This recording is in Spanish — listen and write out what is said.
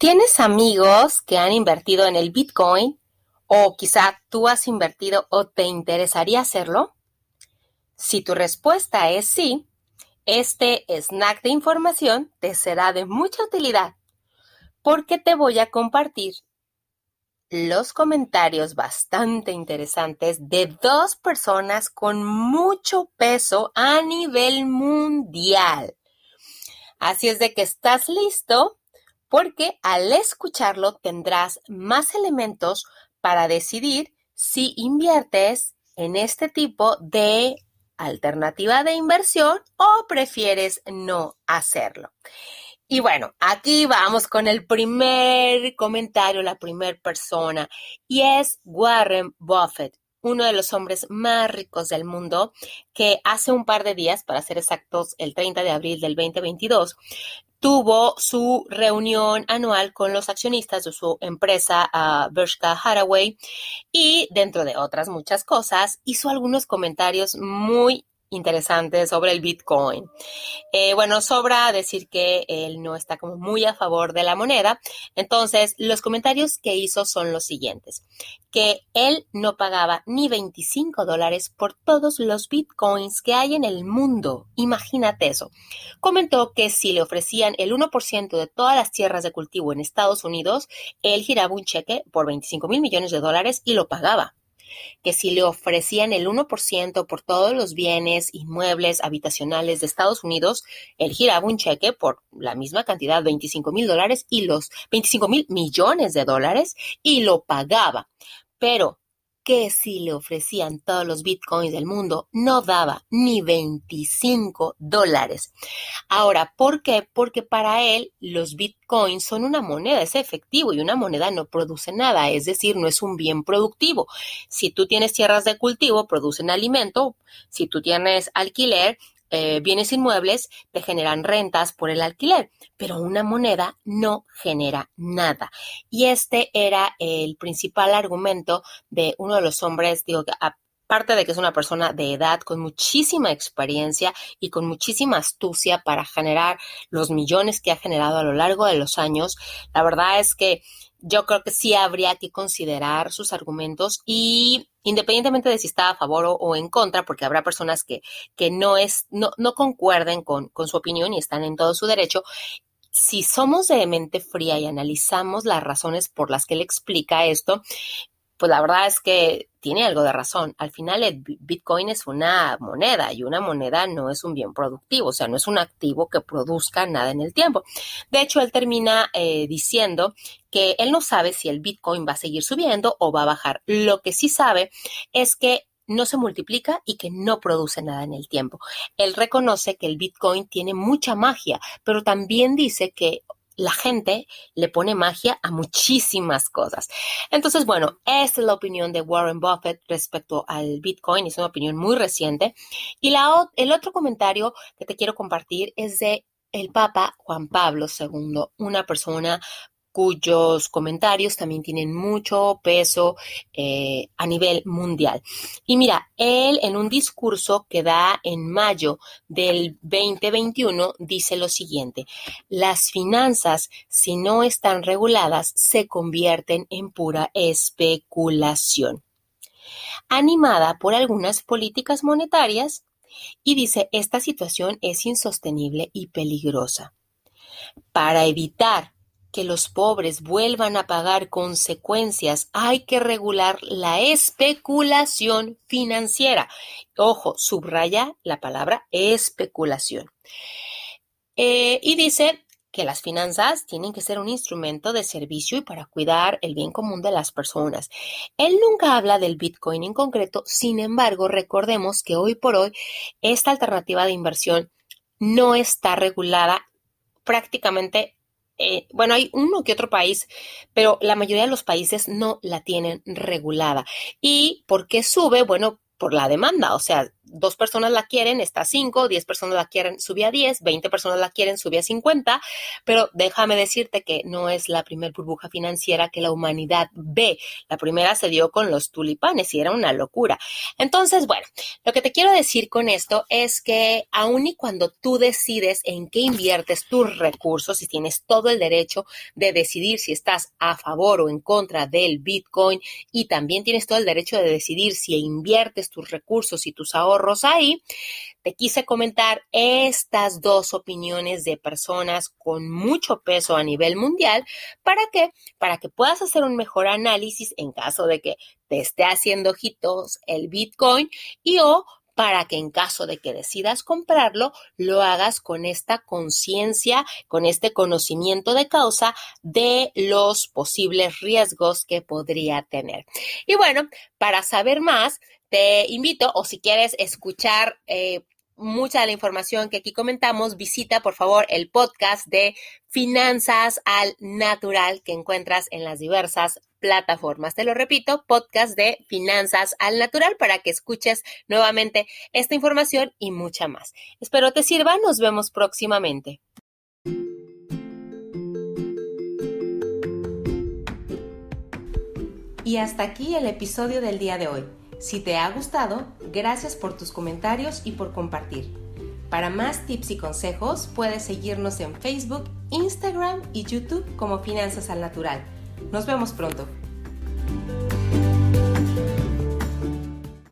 ¿Tienes amigos que han invertido en el Bitcoin? ¿O quizá tú has invertido o te interesaría hacerlo? Si tu respuesta es sí, este snack de información te será de mucha utilidad porque te voy a compartir los comentarios bastante interesantes de dos personas con mucho peso a nivel mundial. Así es de que estás listo porque al escucharlo tendrás más elementos para decidir si inviertes en este tipo de alternativa de inversión o prefieres no hacerlo. Y bueno, aquí vamos con el primer comentario, la primera persona, y es Warren Buffett, uno de los hombres más ricos del mundo, que hace un par de días, para ser exactos, el 30 de abril del 2022, tuvo su reunión anual con los accionistas de su empresa uh, Berkshire Hathaway y dentro de otras muchas cosas hizo algunos comentarios muy interesante sobre el Bitcoin. Eh, bueno, sobra decir que él no está como muy a favor de la moneda. Entonces, los comentarios que hizo son los siguientes. Que él no pagaba ni 25 dólares por todos los Bitcoins que hay en el mundo. Imagínate eso. Comentó que si le ofrecían el 1% de todas las tierras de cultivo en Estados Unidos, él giraba un cheque por 25 mil millones de dólares y lo pagaba que si le ofrecían el 1% por todos los bienes inmuebles habitacionales de Estados Unidos, él giraba un cheque por la misma cantidad, 25 mil dólares y los 25 mil millones de dólares y lo pagaba. Pero que si le ofrecían todos los bitcoins del mundo, no daba ni 25 dólares. Ahora, ¿por qué? Porque para él los bitcoins son una moneda, es efectivo y una moneda no produce nada, es decir, no es un bien productivo. Si tú tienes tierras de cultivo, producen alimento, si tú tienes alquiler, eh, bienes inmuebles te generan rentas por el alquiler, pero una moneda no genera nada. Y este era el principal argumento de uno de los hombres, digo, aparte de que es una persona de edad con muchísima experiencia y con muchísima astucia para generar los millones que ha generado a lo largo de los años, la verdad es que yo creo que sí habría que considerar sus argumentos y independientemente de si está a favor o, en contra, porque habrá personas que, que no, es, no, no concuerden con, con su opinión y están en todo su derecho, si somos de mente fría y analizamos las razones por las que él explica esto, pues la verdad es que tiene algo de razón. Al final el Bitcoin es una moneda y una moneda no es un bien productivo, o sea, no es un activo que produzca nada en el tiempo. De hecho, él termina eh, diciendo que él no sabe si el Bitcoin va a seguir subiendo o va a bajar. Lo que sí sabe es que no se multiplica y que no produce nada en el tiempo. Él reconoce que el Bitcoin tiene mucha magia, pero también dice que la gente le pone magia a muchísimas cosas. Entonces, bueno, esta es la opinión de Warren Buffett respecto al Bitcoin. Es una opinión muy reciente. Y la, el otro comentario que te quiero compartir es de el Papa Juan Pablo II, una persona cuyos comentarios también tienen mucho peso eh, a nivel mundial. Y mira, él en un discurso que da en mayo del 2021 dice lo siguiente, las finanzas, si no están reguladas, se convierten en pura especulación. Animada por algunas políticas monetarias, y dice, esta situación es insostenible y peligrosa. Para evitar que los pobres vuelvan a pagar consecuencias, hay que regular la especulación financiera. Ojo, subraya la palabra especulación. Eh, y dice que las finanzas tienen que ser un instrumento de servicio y para cuidar el bien común de las personas. Él nunca habla del Bitcoin en concreto, sin embargo, recordemos que hoy por hoy esta alternativa de inversión no está regulada prácticamente eh, bueno, hay uno que otro país, pero la mayoría de los países no la tienen regulada. ¿Y por qué sube? Bueno, por la demanda, o sea, dos personas la quieren, está a 5, 10 personas la quieren, sube a 10, 20 personas la quieren, sube a 50, pero déjame decirte que no es la primera burbuja financiera que la humanidad ve. La primera se dio con los tulipanes y era una locura. Entonces, bueno, lo que te quiero decir con esto es que aun y cuando tú decides en qué inviertes tus recursos y tienes todo el derecho de decidir si estás a favor o en contra del Bitcoin y también tienes todo el derecho de decidir si inviertes tus recursos y tus ahorros ahí, te quise comentar estas dos opiniones de personas con mucho peso a nivel mundial. ¿Para qué? Para que puedas hacer un mejor análisis en caso de que te esté haciendo ojitos el Bitcoin y o para que en caso de que decidas comprarlo, lo hagas con esta conciencia, con este conocimiento de causa de los posibles riesgos que podría tener. Y bueno, para saber más, te invito, o si quieres escuchar eh, mucha de la información que aquí comentamos, visita por favor el podcast de Finanzas al Natural que encuentras en las diversas plataformas. Te lo repito, podcast de Finanzas al Natural para que escuches nuevamente esta información y mucha más. Espero te sirva, nos vemos próximamente. Y hasta aquí el episodio del día de hoy. Si te ha gustado, gracias por tus comentarios y por compartir. Para más tips y consejos, puedes seguirnos en Facebook, Instagram y YouTube como Finanzas al Natural. Nos vemos pronto.